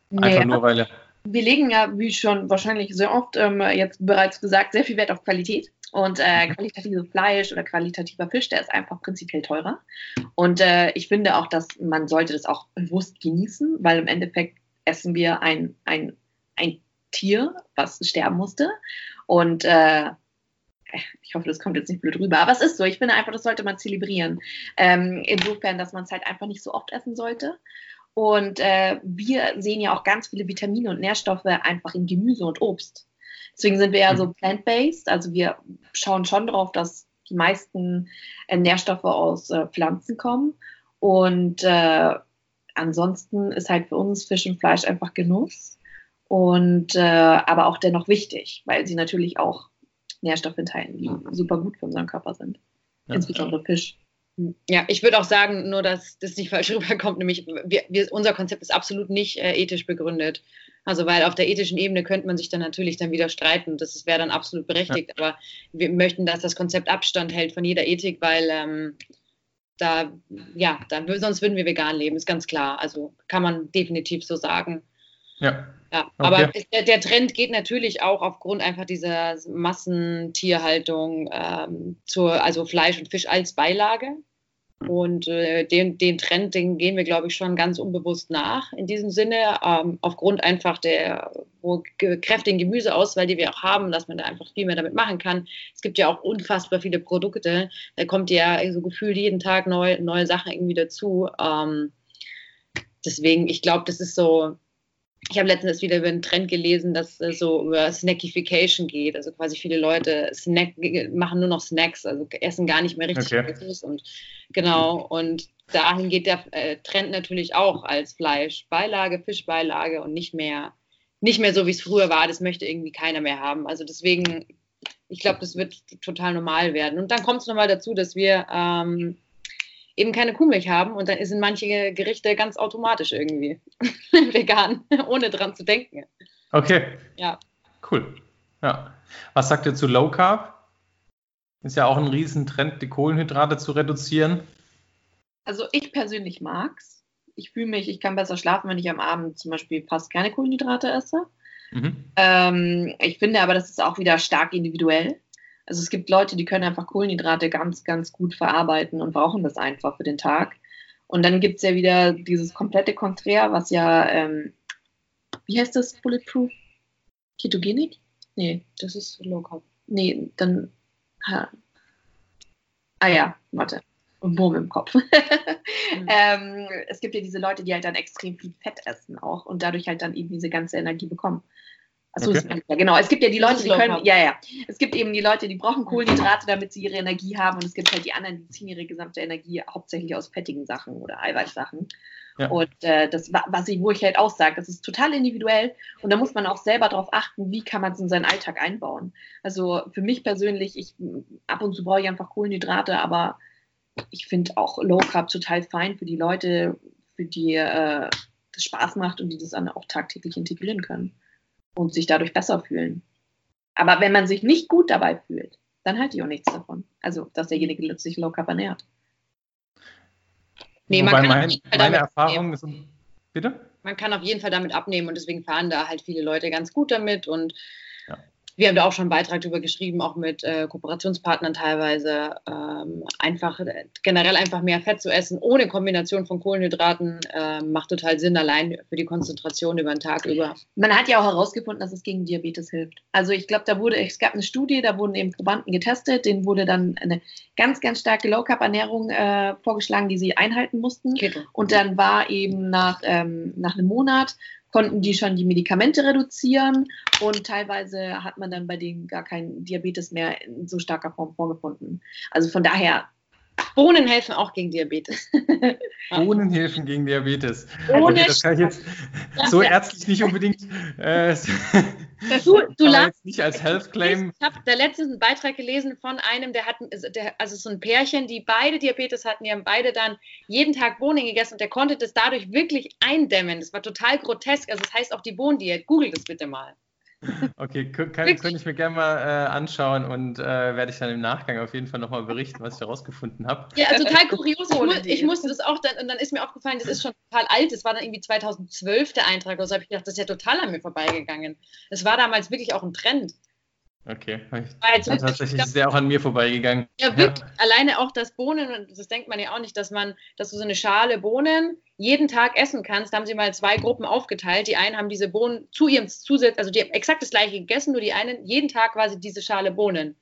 einfach naja, nur weil wir legen ja, wie schon wahrscheinlich sehr oft ähm, jetzt bereits gesagt, sehr viel Wert auf Qualität. Und äh, mhm. qualitatives Fleisch oder qualitativer Fisch, der ist einfach prinzipiell teurer. Und äh, ich finde auch, dass man sollte das auch bewusst genießen, weil im Endeffekt essen wir ein, ein, ein Tier, was sterben musste. Und äh, ich hoffe, das kommt jetzt nicht blöd rüber, aber es ist so. Ich finde einfach, das sollte man zelebrieren. Ähm, insofern, dass man es halt einfach nicht so oft essen sollte. Und äh, wir sehen ja auch ganz viele Vitamine und Nährstoffe einfach in Gemüse und Obst. Deswegen sind wir ja so mhm. plant-based. Also wir schauen schon darauf, dass die meisten äh, Nährstoffe aus äh, Pflanzen kommen. Und äh, ansonsten ist halt für uns Fisch und Fleisch einfach Genuss. Und äh, aber auch dennoch wichtig, weil sie natürlich auch Nährstoffe enthalten, die super gut für unseren Körper sind. Ja. Insbesondere Fisch. Ja, ich würde auch sagen, nur dass das nicht falsch <laughs> rüberkommt, nämlich wir, wir, unser Konzept ist absolut nicht äh, ethisch begründet. Also weil auf der ethischen Ebene könnte man sich dann natürlich dann wieder streiten. Das wäre dann absolut berechtigt. Ja. Aber wir möchten, dass das Konzept Abstand hält von jeder Ethik, weil ähm, da, ja, dann, sonst würden wir vegan leben, ist ganz klar. Also kann man definitiv so sagen. Ja. Ja, okay. aber der, der, Trend geht natürlich auch aufgrund einfach dieser Massentierhaltung ähm, zur, also Fleisch und Fisch als Beilage. Und äh, den, den Trend, den gehen wir, glaube ich, schon ganz unbewusst nach in diesem Sinne, ähm, aufgrund einfach der kräftigen Gemüseauswahl, die wir auch haben, dass man da einfach viel mehr damit machen kann. Es gibt ja auch unfassbar viele Produkte, da kommt ja so gefühlt jeden Tag neu, neue Sachen irgendwie dazu. Ähm, deswegen, ich glaube, das ist so, ich habe letztens wieder über einen Trend gelesen, dass es so über Snackification geht. Also quasi viele Leute Snack, machen nur noch Snacks, also essen gar nicht mehr richtig okay. und genau. Und dahin geht der äh, Trend natürlich auch als Fleisch, Beilage, Fischbeilage und nicht mehr, nicht mehr so wie es früher war. Das möchte irgendwie keiner mehr haben. Also deswegen, ich glaube, das wird total normal werden. Und dann kommt es nochmal dazu, dass wir ähm, eben keine Kuhmilch haben und dann sind manche Gerichte ganz automatisch irgendwie <laughs> vegan, ohne dran zu denken. Okay. Ja. Cool. Ja. Was sagt ihr zu Low Carb? Ist ja auch ein Riesentrend, die Kohlenhydrate zu reduzieren. Also ich persönlich mag's. Ich fühle mich, ich kann besser schlafen, wenn ich am Abend zum Beispiel fast keine Kohlenhydrate esse. Mhm. Ähm, ich finde aber, das ist auch wieder stark individuell. Also es gibt Leute, die können einfach Kohlenhydrate ganz, ganz gut verarbeiten und brauchen das einfach für den Tag. Und dann gibt es ja wieder dieses komplette Konträr, was ja, ähm, wie heißt das, Bulletproof? Ketogenik? Nee, das ist Low Carb. Nee, dann, ha. ah ja, warte, ein Wurm im Kopf. <laughs> mhm. ähm, es gibt ja diese Leute, die halt dann extrem viel Fett essen auch und dadurch halt dann eben diese ganze Energie bekommen. Achso, okay. ja, genau. Es gibt ja die Leute, die können, ja, ja. Es gibt eben die Leute, die brauchen Kohlenhydrate, damit sie ihre Energie haben. Und es gibt halt die anderen, die ziehen ihre gesamte Energie hauptsächlich aus fettigen Sachen oder Eiweißsachen. Ja. Und äh, das, was ich, wo ich halt auch sage, das ist total individuell und da muss man auch selber darauf achten, wie kann man es in seinen Alltag einbauen. Also für mich persönlich, ich ab und zu brauche ich einfach Kohlenhydrate, aber ich finde auch Low Carb total fein für die Leute, für die äh, das Spaß macht und die das dann auch tagtäglich integrieren können und sich dadurch besser fühlen. Aber wenn man sich nicht gut dabei fühlt, dann halte ich auch nichts davon. Also, dass derjenige sich low carb ernährt. Nee, man kann mein, meine Erfahrung ist, bitte? Man kann auf jeden Fall damit abnehmen und deswegen fahren da halt viele Leute ganz gut damit und ja. Wir haben da auch schon einen Beitrag darüber geschrieben, auch mit äh, Kooperationspartnern teilweise. Ähm, einfach generell einfach mehr Fett zu essen, ohne Kombination von Kohlenhydraten, äh, macht total Sinn, allein für die Konzentration über den Tag über. Man hat ja auch herausgefunden, dass es gegen Diabetes hilft. Also ich glaube, da wurde, es gab eine Studie, da wurden eben Probanden getestet, denen wurde dann eine ganz, ganz starke Low-Carb-Ernährung äh, vorgeschlagen, die sie einhalten mussten. Keto. Und dann war eben nach, ähm, nach einem Monat konnten die schon die Medikamente reduzieren und teilweise hat man dann bei denen gar keinen Diabetes mehr in so starker Form vorgefunden. Also von daher Bohnen helfen auch gegen Diabetes. <laughs> Bohnen helfen gegen Diabetes. Okay, das kann ich jetzt <laughs> so ärztlich nicht unbedingt. Äh, du du <laughs> jetzt nicht als Health Claim. Ich habe da letztens einen Beitrag gelesen von einem, der hat, der, also so ein Pärchen, die beide Diabetes hatten, die haben beide dann jeden Tag Bohnen gegessen und der konnte das dadurch wirklich eindämmen. Das war total grotesk. Also das heißt auch die Bohnendiät. Google das bitte mal. Okay, könnte ich mir gerne mal äh, anschauen und äh, werde ich dann im Nachgang auf jeden Fall nochmal berichten, was ich herausgefunden habe. Ja, also total kurios. Ich, mu ich, musste das auch dann, und dann ist mir aufgefallen, das ist schon total alt. Das war dann irgendwie 2012 der Eintrag. Also habe ich gedacht, das ist ja total an mir vorbeigegangen. Das war damals wirklich auch ein Trend. Okay, also, tatsächlich ist der auch an mir vorbeigegangen. Ja, wirklich. Ja. Alleine auch das Bohnen, und das denkt man ja auch nicht, dass man, dass du so eine Schale Bohnen jeden Tag essen kannst. Da haben sie mal zwei Gruppen aufgeteilt. Die einen haben diese Bohnen zu ihrem Zusatz, also die haben exakt das gleiche gegessen, nur die einen jeden Tag quasi diese Schale Bohnen.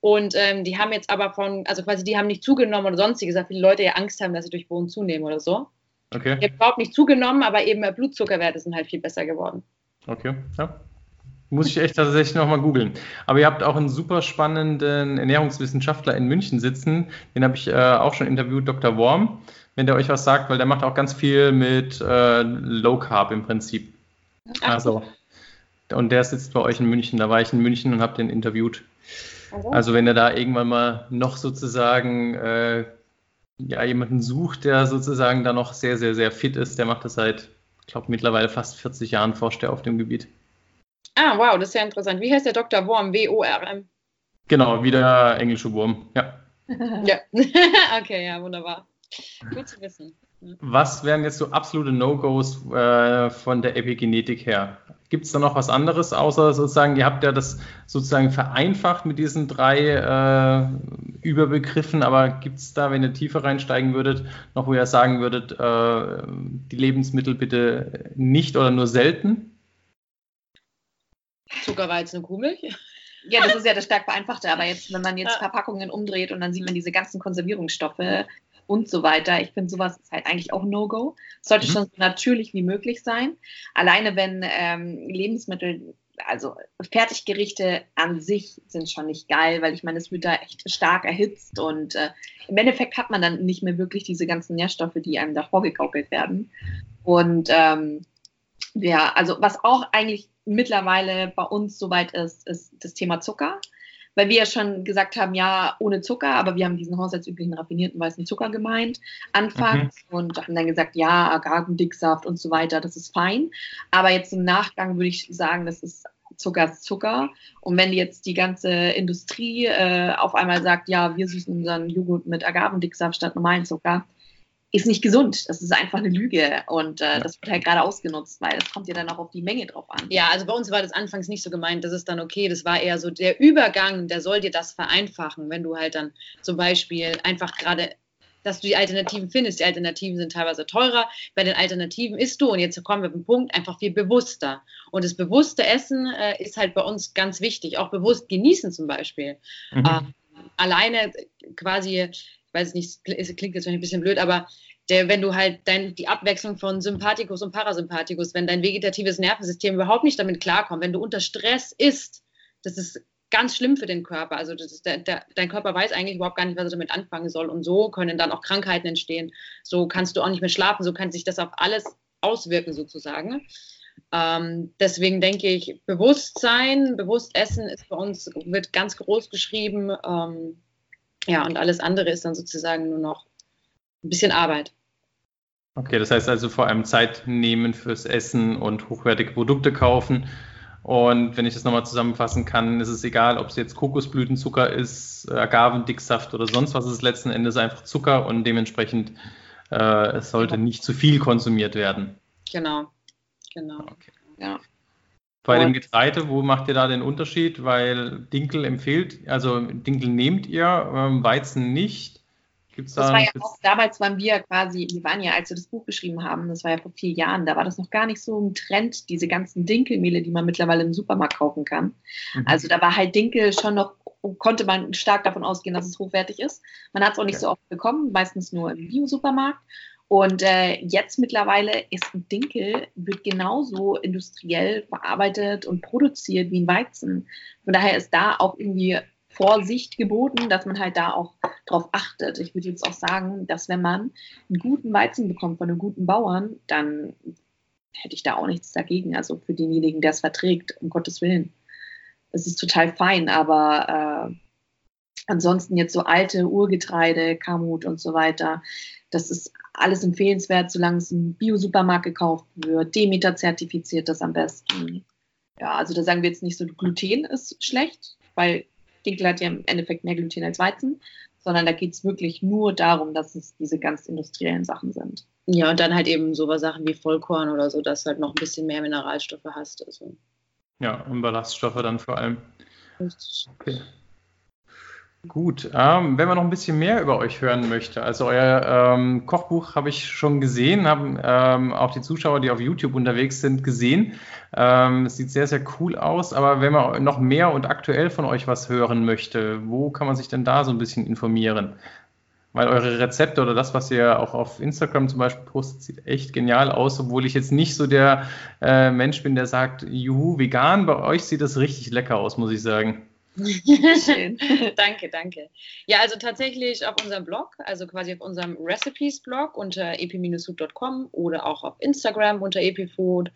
Und ähm, die haben jetzt aber von, also quasi die haben nicht zugenommen oder sonstiges, weil viele Leute ja Angst haben, dass sie durch Bohnen zunehmen oder so. Okay. Die haben überhaupt nicht zugenommen, aber eben Blutzuckerwerte sind halt viel besser geworden. Okay, ja. Muss ich echt tatsächlich nochmal googeln. Aber ihr habt auch einen super spannenden Ernährungswissenschaftler in München sitzen. Den habe ich äh, auch schon interviewt, Dr. Worm, wenn der euch was sagt, weil der macht auch ganz viel mit äh, Low Carb im Prinzip. Ach. Also, und der sitzt bei euch in München. Da war ich in München und habe den interviewt. Also, also wenn ihr da irgendwann mal noch sozusagen äh, ja, jemanden sucht, der sozusagen da noch sehr, sehr, sehr fit ist, der macht das seit, ich glaube, mittlerweile fast 40 Jahren, forscht er auf dem Gebiet. Ah, wow, das ist ja interessant. Wie heißt der Dr. Worm? W-O-R-M. Genau, wie der englische Wurm, ja. <laughs> ja, <laughs> okay, ja, wunderbar. Gut zu wissen. Was wären jetzt so absolute No-Gos äh, von der Epigenetik her? Gibt es da noch was anderes, außer sozusagen, ihr habt ja das sozusagen vereinfacht mit diesen drei äh, Überbegriffen, aber gibt es da, wenn ihr tiefer reinsteigen würdet, noch wo ihr sagen würdet, äh, die Lebensmittel bitte nicht oder nur selten? Zuckerweizen und Kuhmilch. Ja, das ist ja das stark vereinfachte, aber jetzt, wenn man jetzt Verpackungen umdreht und dann sieht man diese ganzen Konservierungsstoffe und so weiter, ich finde sowas ist halt eigentlich auch No-Go. Sollte mhm. schon so natürlich wie möglich sein. Alleine wenn ähm, Lebensmittel, also Fertiggerichte an sich sind schon nicht geil, weil ich meine, es wird da echt stark erhitzt und äh, im Endeffekt hat man dann nicht mehr wirklich diese ganzen Nährstoffe, die einem da vorgegaukelt werden. Und ähm, ja, also was auch eigentlich mittlerweile bei uns soweit ist, ist das Thema Zucker. Weil wir ja schon gesagt haben, ja, ohne Zucker, aber wir haben diesen haushaltsüblichen raffinierten weißen Zucker gemeint anfangs mhm. und haben dann gesagt, ja, Agavendicksaft und so weiter, das ist fein. Aber jetzt im Nachgang würde ich sagen, das ist Zucker ist Zucker. Und wenn jetzt die ganze Industrie äh, auf einmal sagt, ja, wir süßen unseren Joghurt mit Agavendicksaft statt normalen Zucker, ist nicht gesund. Das ist einfach eine Lüge und äh, ja. das wird halt gerade ausgenutzt, weil es kommt ja dann auch auf die Menge drauf an. Ja, also bei uns war das anfangs nicht so gemeint, das ist dann okay, das war eher so der Übergang, der soll dir das vereinfachen, wenn du halt dann zum Beispiel einfach gerade dass du die Alternativen findest. Die Alternativen sind teilweise teurer. Bei den Alternativen isst du, und jetzt kommen wir auf den Punkt, einfach viel bewusster. Und das bewusste Essen äh, ist halt bei uns ganz wichtig. Auch bewusst genießen zum Beispiel. Mhm. Äh, alleine quasi weiß nicht, es klingt jetzt ein bisschen blöd, aber der, wenn du halt dein, die Abwechslung von Sympathikus und Parasympathikus, wenn dein vegetatives Nervensystem überhaupt nicht damit klarkommt, wenn du unter Stress isst, das ist ganz schlimm für den Körper. Also der, der, dein Körper weiß eigentlich überhaupt gar nicht, was er damit anfangen soll. Und so können dann auch Krankheiten entstehen. So kannst du auch nicht mehr schlafen, so kann sich das auf alles auswirken sozusagen. Ähm, deswegen denke ich, Bewusstsein, bewusst essen ist bei uns, wird ganz groß geschrieben. Ähm, ja, und alles andere ist dann sozusagen nur noch ein bisschen Arbeit. Okay, das heißt also vor allem Zeit nehmen fürs Essen und hochwertige Produkte kaufen. Und wenn ich das nochmal zusammenfassen kann, ist es egal, ob es jetzt Kokosblütenzucker ist, Agavendicksaft oder sonst was, es ist letzten Endes einfach Zucker und dementsprechend äh, es sollte nicht zu viel konsumiert werden. Genau, genau. Okay. Ja. Bei und dem Getreide, wo macht ihr da den Unterschied? Weil Dinkel empfiehlt, also Dinkel nehmt ihr, ähm, Weizen nicht. Gibt's da das war ja auch, damals waren wir quasi, wir waren ja, als wir das Buch geschrieben haben, das war ja vor vier Jahren, da war das noch gar nicht so ein Trend, diese ganzen Dinkelmehle, die man mittlerweile im Supermarkt kaufen kann. Mhm. Also da war halt Dinkel schon noch, konnte man stark davon ausgehen, dass es hochwertig ist. Man hat es auch nicht okay. so oft bekommen, meistens nur im Bio-Supermarkt. Und äh, jetzt mittlerweile ist ein Dinkel, wird genauso industriell verarbeitet und produziert wie ein Weizen. Von daher ist da auch irgendwie Vorsicht geboten, dass man halt da auch drauf achtet. Ich würde jetzt auch sagen, dass wenn man einen guten Weizen bekommt von einem guten Bauern, dann hätte ich da auch nichts dagegen. Also für denjenigen, der es verträgt, um Gottes Willen. Es ist total fein, aber äh, ansonsten jetzt so alte Urgetreide, Kamut und so weiter, das ist alles empfehlenswert, solange es im Bio-Supermarkt gekauft wird. Demeter zertifiziert das am besten. Ja, also da sagen wir jetzt nicht so, Gluten ist schlecht, weil Dinkel hat ja im Endeffekt mehr Gluten als Weizen, sondern da geht es wirklich nur darum, dass es diese ganz industriellen Sachen sind. Ja, und dann halt eben so Sachen wie Vollkorn oder so, dass du halt noch ein bisschen mehr Mineralstoffe hast. Also. Ja, und Ballaststoffe dann vor allem. Okay. Gut, ähm, wenn man noch ein bisschen mehr über euch hören möchte, also euer ähm, Kochbuch habe ich schon gesehen, haben ähm, auch die Zuschauer, die auf YouTube unterwegs sind, gesehen. Ähm, es sieht sehr, sehr cool aus, aber wenn man noch mehr und aktuell von euch was hören möchte, wo kann man sich denn da so ein bisschen informieren? Weil eure Rezepte oder das, was ihr auch auf Instagram zum Beispiel postet, sieht echt genial aus, obwohl ich jetzt nicht so der äh, Mensch bin, der sagt, juhu, vegan, bei euch sieht das richtig lecker aus, muss ich sagen. Schön. <laughs> danke, danke. Ja, also tatsächlich auf unserem Blog, also quasi auf unserem Recipes-Blog unter epi-food.com oder auch auf Instagram unter epifood,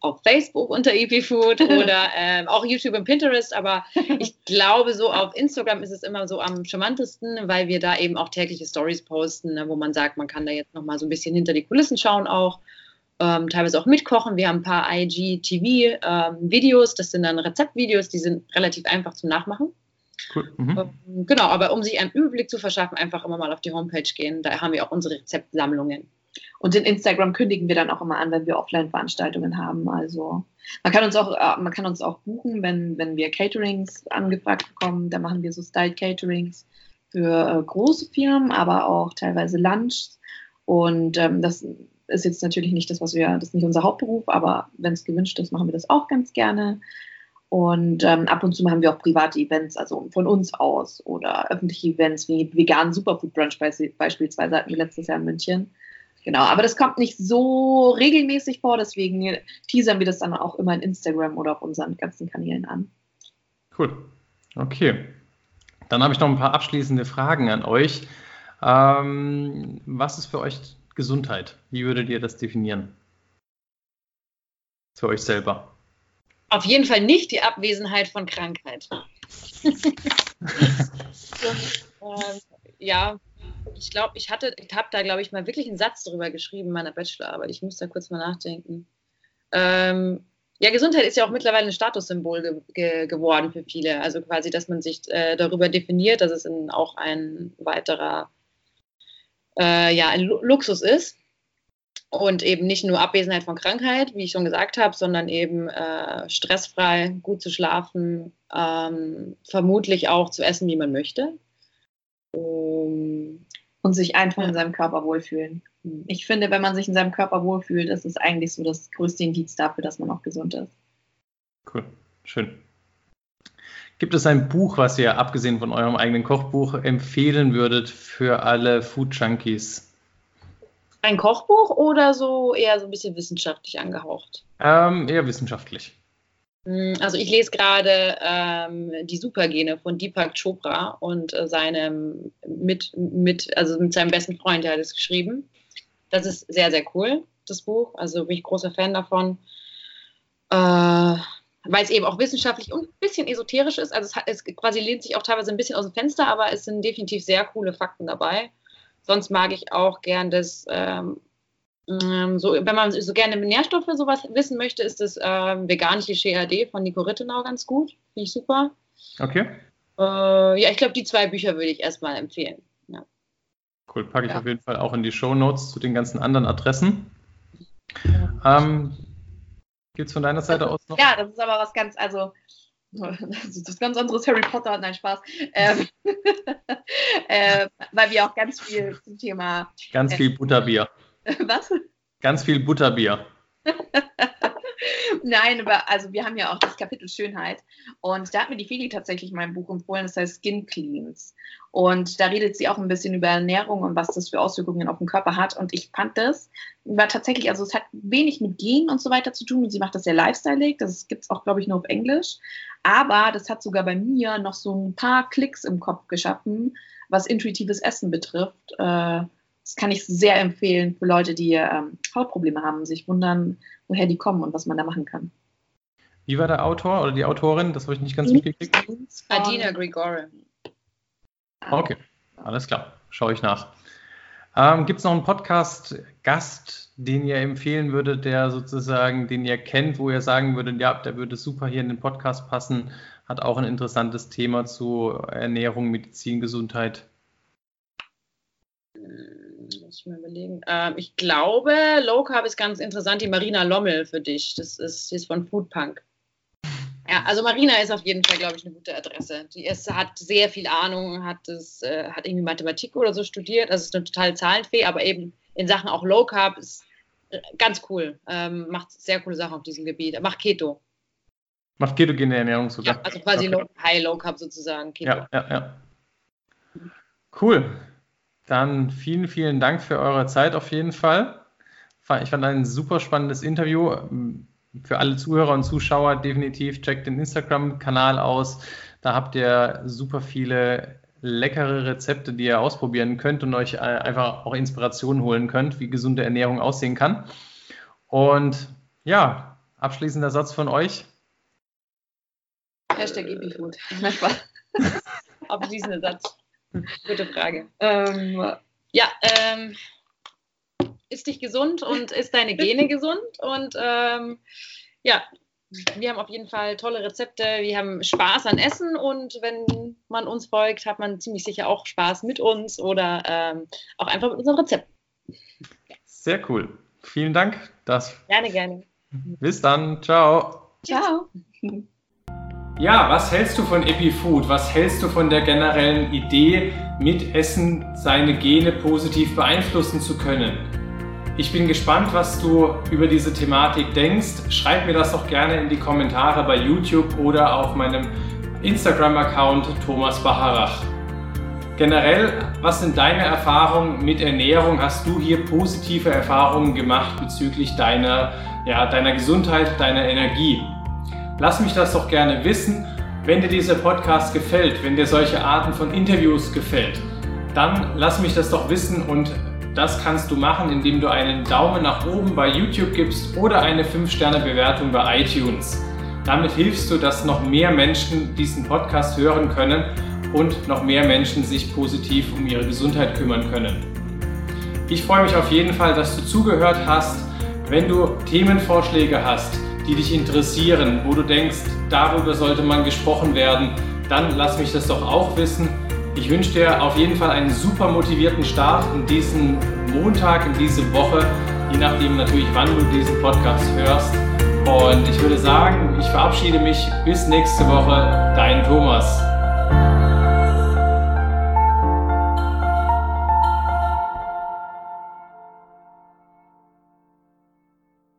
auf Facebook unter epifood <laughs> oder ähm, auch YouTube und Pinterest. Aber ich glaube, so auf Instagram ist es immer so am charmantesten, weil wir da eben auch tägliche Stories posten, ne, wo man sagt, man kann da jetzt nochmal so ein bisschen hinter die Kulissen schauen auch ähm, teilweise auch mitkochen. Wir haben ein paar IGTV-Videos, ähm, das sind dann Rezeptvideos, die sind relativ einfach zum Nachmachen. Cool. Mhm. Ähm, genau, aber um sich einen Überblick zu verschaffen, einfach immer mal auf die Homepage gehen. Da haben wir auch unsere Rezeptsammlungen. Und in Instagram kündigen wir dann auch immer an, wenn wir Offline-Veranstaltungen haben. Also man kann uns auch, äh, man kann uns auch buchen, wenn, wenn wir Caterings angefragt bekommen. Da machen wir so Style Caterings für äh, große Firmen, aber auch teilweise Lunch. Und ähm, das ist jetzt natürlich nicht das, was wir, das ist nicht unser Hauptberuf, aber wenn es gewünscht ist, machen wir das auch ganz gerne. Und ähm, ab und zu haben wir auch private Events, also von uns aus oder öffentliche Events wie veganen Superfood Brunch beispielsweise hatten wir letztes Jahr in München. Genau, aber das kommt nicht so regelmäßig vor, deswegen teasern wir das dann auch immer in Instagram oder auf unseren ganzen Kanälen an. Cool. Okay. Dann habe ich noch ein paar abschließende Fragen an euch. Ähm, was ist für euch Gesundheit? Wie würdet ihr das definieren? Für euch selber. Auf jeden Fall nicht die Abwesenheit von Krankheit. <laughs> ähm, ja, ich glaube, ich hatte, ich habe da, glaube ich, mal wirklich einen Satz drüber geschrieben in meiner Bachelorarbeit. Ich muss da kurz mal nachdenken. Ähm, ja, Gesundheit ist ja auch mittlerweile ein Statussymbol ge ge geworden für viele. Also quasi, dass man sich äh, darüber definiert, dass es in, auch ein weiterer äh, ja, ein Luxus ist. Und eben nicht nur Abwesenheit von Krankheit, wie ich schon gesagt habe, sondern eben äh, stressfrei, gut zu schlafen, ähm, vermutlich auch zu essen, wie man möchte. Um, und sich einfach ja. in seinem Körper wohlfühlen. Ich finde, wenn man sich in seinem Körper wohlfühlt, ist es eigentlich so das größte Indiz dafür, dass man auch gesund ist. Cool, schön. Gibt es ein Buch, was ihr abgesehen von eurem eigenen Kochbuch empfehlen würdet für alle Food Junkies? Ein Kochbuch oder so eher so ein bisschen wissenschaftlich angehaucht? Ähm, eher wissenschaftlich. Hm, also ich lese gerade ähm, die Supergene von Deepak Chopra und äh, seinem mit, mit, also mit seinem besten Freund, der hat es geschrieben. Das ist sehr, sehr cool, das Buch. Also bin ich großer Fan davon. Äh, weil es eben auch wissenschaftlich und ein bisschen esoterisch ist. Also es, hat, es quasi lehnt sich auch teilweise ein bisschen aus dem Fenster, aber es sind definitiv sehr coole Fakten dabei. Sonst mag ich auch gern das, ähm, ähm so, wenn man so gerne Nährstoffe sowas wissen möchte, ist das ähm, veganische GAD von Nico Rittenau ganz gut. Finde ich super. Okay. Äh, ja, ich glaube, die zwei Bücher würde ich erstmal empfehlen. Ja. Cool, packe ich ja. auf jeden Fall auch in die Show Notes zu den ganzen anderen Adressen. Ja. Ähm, Gibt es von deiner Seite aus noch? Ja, das ist aber was ganz, also das ist ganz anderes Harry Potter, nein, Spaß. Ähm, <laughs> äh, weil wir auch ganz viel zum Thema. Ganz viel Butterbier. <laughs> Was? Ganz viel Butterbier. <laughs> Nein, aber also wir haben ja auch das Kapitel Schönheit und da hat mir die Feli tatsächlich mein Buch empfohlen, das heißt Skin Cleans. Und da redet sie auch ein bisschen über Ernährung und was das für Auswirkungen auf den Körper hat. Und ich fand das, war tatsächlich, also es hat wenig mit Genen und so weiter zu tun und sie macht das sehr lifestyleig. Das gibt es auch, glaube ich, nur auf Englisch. Aber das hat sogar bei mir noch so ein paar Klicks im Kopf geschaffen, was intuitives Essen betrifft. Äh, das kann ich sehr empfehlen für Leute, die ähm, Hautprobleme haben, sich wundern, woher die kommen und was man da machen kann. Wie war der Autor oder die Autorin? Das habe ich nicht ganz mitgekriegt. Adina Grigore. Okay, alles klar. Schaue ich nach. Ähm, Gibt es noch einen Podcast-Gast, den ihr empfehlen würdet, der sozusagen, den ihr kennt, wo ihr sagen würdet, ja, der würde super hier in den Podcast passen, hat auch ein interessantes Thema zu Ernährung, Medizin, Gesundheit? Hm, muss ich mal überlegen. Ähm, ich glaube, Low Carb ist ganz interessant, die Marina Lommel für dich. Das ist, die ist von Foodpunk. Ja, also Marina ist auf jeden Fall, glaube ich, eine gute Adresse. Die ist, hat sehr viel Ahnung, hat, das, äh, hat irgendwie Mathematik oder so studiert, also ist eine totale Zahlenfee, aber eben in Sachen auch Low Carb ist äh, ganz cool. Ähm, macht sehr coole Sachen auf diesem Gebiet. Macht Keto. Macht ketogene Ernährung sogar. Ja, also quasi okay. low, High Low Carb sozusagen. Keto. Ja, ja, ja. Cool. Dann vielen, vielen Dank für eure Zeit auf jeden Fall. Ich fand ein super spannendes Interview für alle Zuhörer und Zuschauer definitiv checkt den Instagram-Kanal aus. Da habt ihr super viele leckere Rezepte, die ihr ausprobieren könnt und euch äh, einfach auch Inspiration holen könnt, wie gesunde Ernährung aussehen kann. Und ja, abschließender Satz von euch. Hashtag EpiFood. <laughs> <laughs> Abschließender Satz. Gute Frage. Ähm, ja, ähm, ist dich gesund und ist deine Gene <laughs> gesund. Und ähm, ja, wir haben auf jeden Fall tolle Rezepte. Wir haben Spaß an Essen und wenn man uns folgt, hat man ziemlich sicher auch Spaß mit uns oder ähm, auch einfach mit unserem Rezept. Sehr cool. Vielen Dank. Das gerne, gerne. Bis dann. Ciao. Ciao. Ja, was hältst du von EpiFood? Was hältst du von der generellen Idee, mit Essen seine Gene positiv beeinflussen zu können? Ich bin gespannt, was du über diese Thematik denkst. Schreib mir das doch gerne in die Kommentare bei YouTube oder auf meinem Instagram-Account Thomas Baharach. Generell, was sind deine Erfahrungen mit Ernährung? Hast du hier positive Erfahrungen gemacht bezüglich deiner, ja, deiner Gesundheit, deiner Energie? Lass mich das doch gerne wissen. Wenn dir dieser Podcast gefällt, wenn dir solche Arten von Interviews gefällt, dann lass mich das doch wissen und das kannst du machen, indem du einen Daumen nach oben bei YouTube gibst oder eine 5-Sterne-Bewertung bei iTunes. Damit hilfst du, dass noch mehr Menschen diesen Podcast hören können und noch mehr Menschen sich positiv um ihre Gesundheit kümmern können. Ich freue mich auf jeden Fall, dass du zugehört hast. Wenn du Themenvorschläge hast, die dich interessieren, wo du denkst, darüber sollte man gesprochen werden, dann lass mich das doch auch wissen. Ich wünsche dir auf jeden Fall einen super motivierten Start in diesen Montag, in diese Woche, je nachdem natürlich, wann du diesen Podcast hörst. Und ich würde sagen, ich verabschiede mich bis nächste Woche, dein Thomas.